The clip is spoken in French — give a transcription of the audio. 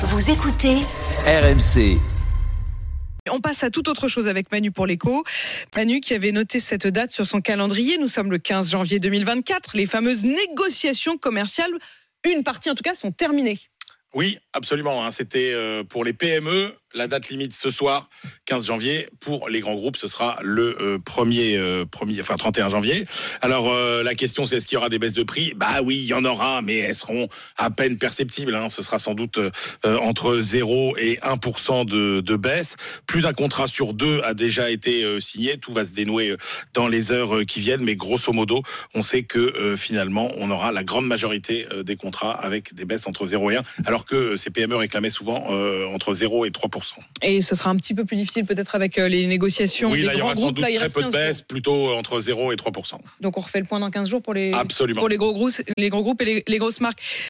Vous écoutez RMC. On passe à toute autre chose avec Manu pour l'écho. Manu qui avait noté cette date sur son calendrier. Nous sommes le 15 janvier 2024. Les fameuses négociations commerciales, une partie en tout cas, sont terminées. Oui, absolument. hein. C'était euh, pour les PME. La date limite ce soir, 15 janvier. Pour les grands groupes, ce sera le euh, 1er, euh, 1er, enfin 31 janvier. Alors euh, la question, c'est est-ce qu'il y aura des baisses de prix? Bah oui, il y en aura, mais elles seront à peine perceptibles. hein. Ce sera sans doute euh, entre 0 et 1 de, de baisse. Plus d'un contrat sur deux a déjà été euh, signé. Tout va se dénouer euh, dans les heures euh, qui viennent, mais grosso modo, on sait que euh, finalement, on aura la grande majorité euh, des contrats avec des baisses entre 0 et 1, alors que euh, ces PME réclamaient souvent euh, entre 0 et 3 Et ce sera un petit peu plus difficile peut-être avec euh, les négociations Oui, des là, il y grands aura sans groupes. doute Là, très peu de 15 jours. baisse, plutôt entre 0 et 3 Donc on refait le point dans 15 jours pour les, Absolument. pour les gros, grosses- les gros groupes et les, les grosses marques.